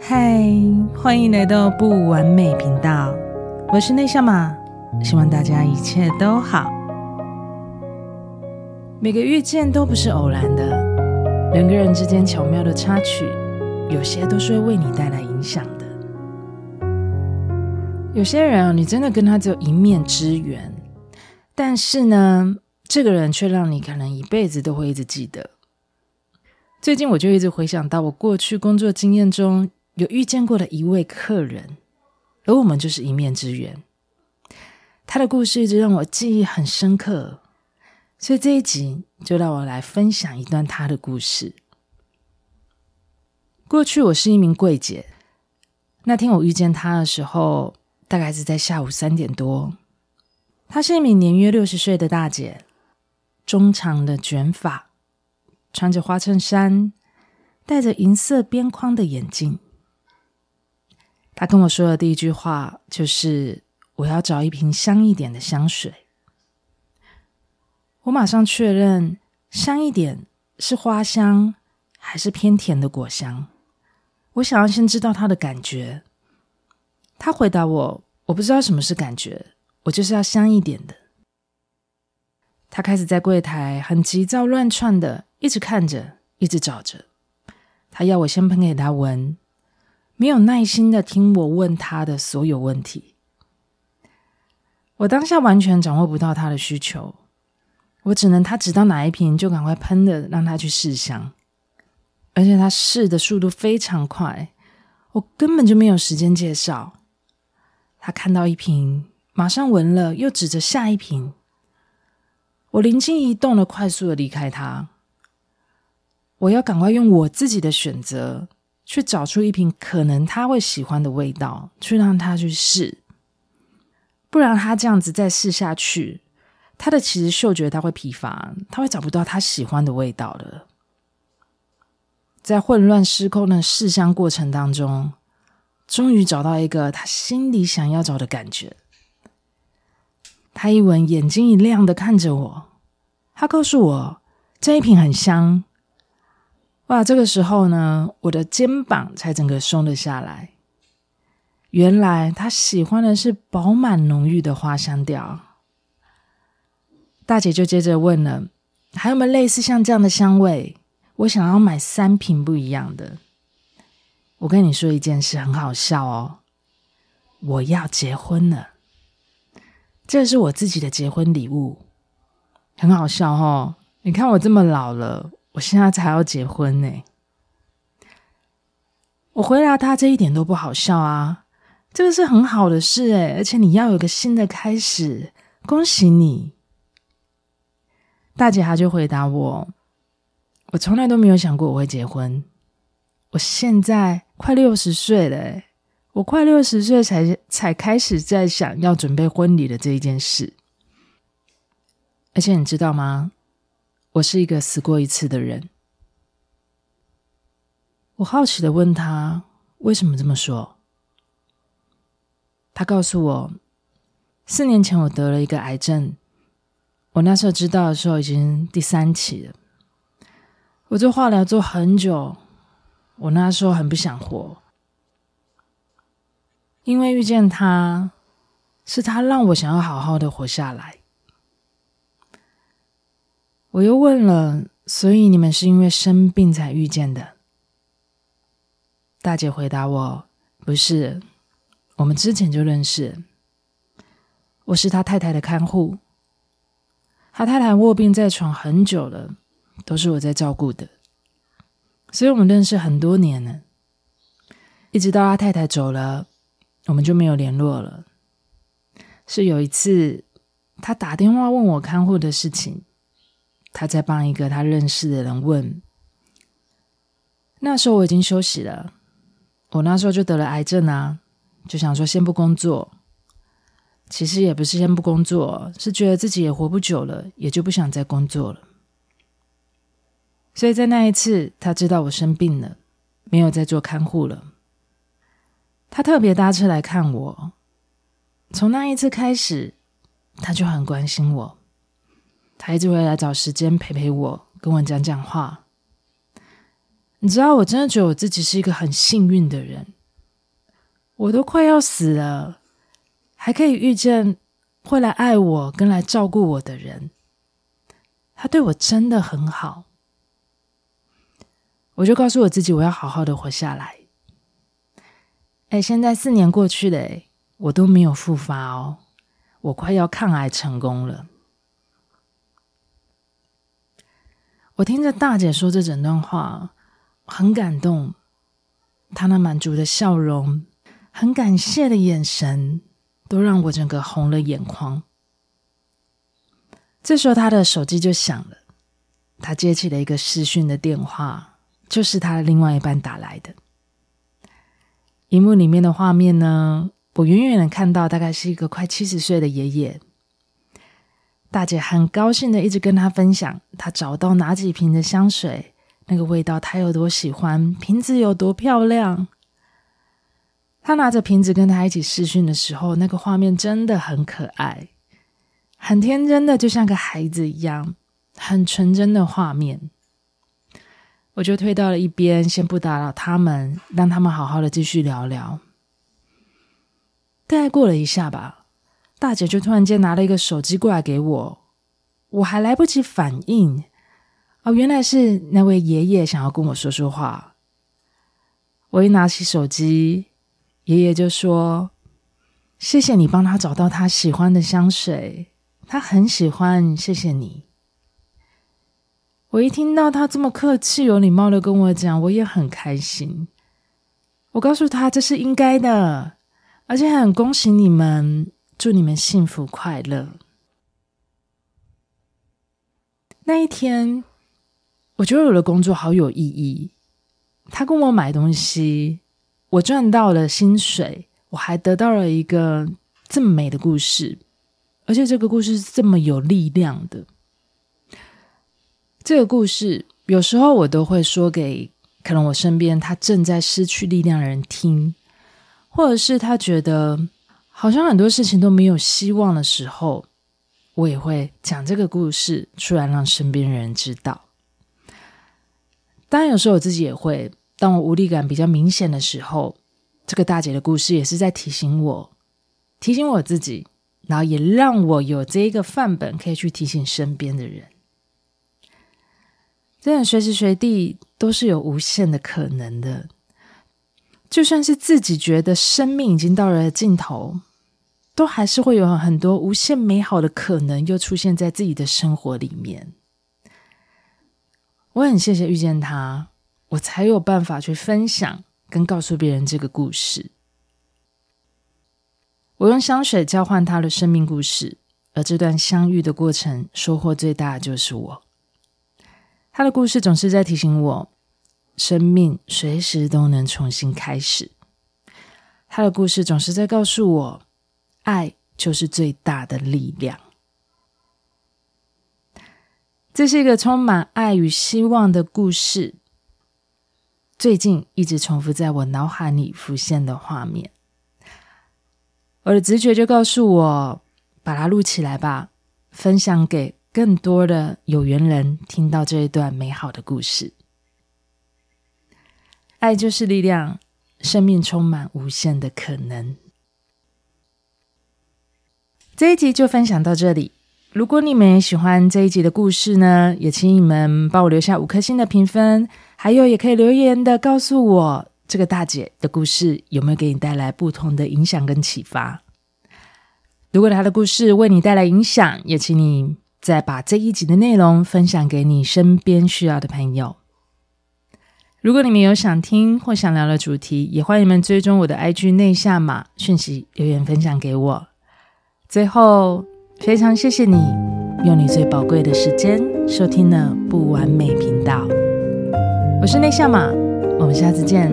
嗨，欢迎来到不完美频道，我是内向马，希望大家一切都好。每个遇见都不是偶然的，人跟人之间巧妙的插曲，有些都是会为你带来影响的。有些人啊你真的跟他只有一面之缘，但是呢，这个人却让你可能一辈子都会一直记得。最近我就一直回想到我过去工作经验中。有遇见过的一位客人，而我们就是一面之缘。他的故事一直让我记忆很深刻，所以这一集就让我来分享一段他的故事。过去我是一名柜姐，那天我遇见他的时候，大概是在下午三点多。她是一名年约六十岁的大姐，中长的卷发，穿着花衬衫，戴着银色边框的眼镜。他跟我说的第一句话就是：“我要找一瓶香一点的香水。”我马上确认，香一点是花香还是偏甜的果香？我想要先知道他的感觉。他回答我：“我不知道什么是感觉，我就是要香一点的。”他开始在柜台很急躁乱窜的，一直看着，一直找着。他要我先喷给他闻。没有耐心的听我问他的所有问题，我当下完全掌握不到他的需求，我只能他指到哪一瓶就赶快喷的，让他去试香，而且他试的速度非常快，我根本就没有时间介绍。他看到一瓶，马上闻了，又指着下一瓶，我灵机一动的快速的离开他，我要赶快用我自己的选择。去找出一瓶可能他会喜欢的味道，去让他去试，不然他这样子再试下去，他的其实嗅觉他会疲乏，他会找不到他喜欢的味道的。在混乱失控的试香过程当中，终于找到一个他心里想要找的感觉。他一闻，眼睛一亮的看着我，他告诉我这一瓶很香。哇，这个时候呢，我的肩膀才整个松了下来。原来他喜欢的是饱满浓郁的花香调。大姐就接着问了：“还有没有类似像这样的香味？我想要买三瓶不一样的。”我跟你说一件事，很好笑哦。我要结婚了，这是我自己的结婚礼物，很好笑哦。你看我这么老了。我现在才要结婚呢，我回答他这一点都不好笑啊，这个是很好的事诶，而且你要有个新的开始，恭喜你。大姐她就回答我，我从来都没有想过我会结婚，我现在快六十岁了诶，我快六十岁才才开始在想要准备婚礼的这一件事，而且你知道吗？我是一个死过一次的人。我好奇的问他为什么这么说。他告诉我，四年前我得了一个癌症，我那时候知道的时候已经第三期了。我做化疗做很久，我那时候很不想活，因为遇见他，是他让我想要好好的活下来。我又问了，所以你们是因为生病才遇见的？大姐回答我：不是，我们之前就认识。我是他太太的看护，他太太卧病在床很久了，都是我在照顾的，所以我们认识很多年了。一直到他太太走了，我们就没有联络了。是有一次，他打电话问我看护的事情。他在帮一个他认识的人问，那时候我已经休息了，我那时候就得了癌症啊，就想说先不工作。其实也不是先不工作，是觉得自己也活不久了，也就不想再工作了。所以在那一次，他知道我生病了，没有再做看护了。他特别搭车来看我。从那一次开始，他就很关心我。他一直会来找时间陪陪我，跟我讲讲话。你知道，我真的觉得我自己是一个很幸运的人。我都快要死了，还可以遇见会来爱我跟来照顾我的人。他对我真的很好。我就告诉我自己，我要好好的活下来。哎，现在四年过去了，哎，我都没有复发哦，我快要抗癌成功了。我听着大姐说这整段话，很感动。她那满足的笑容，很感谢的眼神，都让我整个红了眼眶。这时候，他的手机就响了，他接起了一个视讯的电话。就是他的另外一半打来的。荧幕里面的画面呢，我远远的看到，大概是一个快七十岁的爷爷。大姐很高兴的一直跟他分享，他找到哪几瓶的香水，那个味道他有多喜欢，瓶子有多漂亮。他拿着瓶子跟他一起视讯的时候，那个画面真的很可爱，很天真的，就像个孩子一样，很纯真的画面。我就退到了一边，先不打扰他们，让他们好好的继续聊聊。大概过了一下吧，大姐就突然间拿了一个手机过来给我，我还来不及反应，哦，原来是那位爷爷想要跟我说说话。我一拿起手机，爷爷就说：“谢谢你帮他找到他喜欢的香水，他很喜欢，谢谢你。”我一听到他这么客气、有礼貌的跟我讲，我也很开心。我告诉他这是应该的，而且很恭喜你们，祝你们幸福快乐。那一天，我觉得我的工作好有意义。他跟我买东西，我赚到了薪水，我还得到了一个这么美的故事，而且这个故事是这么有力量的。这个故事有时候我都会说给可能我身边他正在失去力量的人听，或者是他觉得好像很多事情都没有希望的时候，我也会讲这个故事出来让身边人知道。当然，有时候我自己也会，当我无力感比较明显的时候，这个大姐的故事也是在提醒我，提醒我自己，然后也让我有这一个范本可以去提醒身边的人。真的，随时随地都是有无限的可能的。就算是自己觉得生命已经到了尽头，都还是会有很多无限美好的可能又出现在自己的生活里面。我很谢谢遇见他，我才有办法去分享跟告诉别人这个故事。我用香水交换他的生命故事，而这段相遇的过程，收获最大的就是我。他的故事总是在提醒我，生命随时都能重新开始。他的故事总是在告诉我，爱就是最大的力量。这是一个充满爱与希望的故事。最近一直重复在我脑海里浮现的画面，我的直觉就告诉我，把它录起来吧，分享给。更多的有缘人听到这一段美好的故事，爱就是力量，生命充满无限的可能。这一集就分享到这里。如果你们也喜欢这一集的故事呢，也请你们帮我留下五颗星的评分，还有也可以留言的告诉我，这个大姐的故事有没有给你带来不同的影响跟启发？如果她的故事为你带来影响，也请你。再把这一集的内容分享给你身边需要的朋友。如果你们有想听或想聊的主题，也欢迎你们追踪我的 IG 内夏玛讯息留言分享给我。最后，非常谢谢你用你最宝贵的时间收听了不完美频道。我是内向马，我们下次见。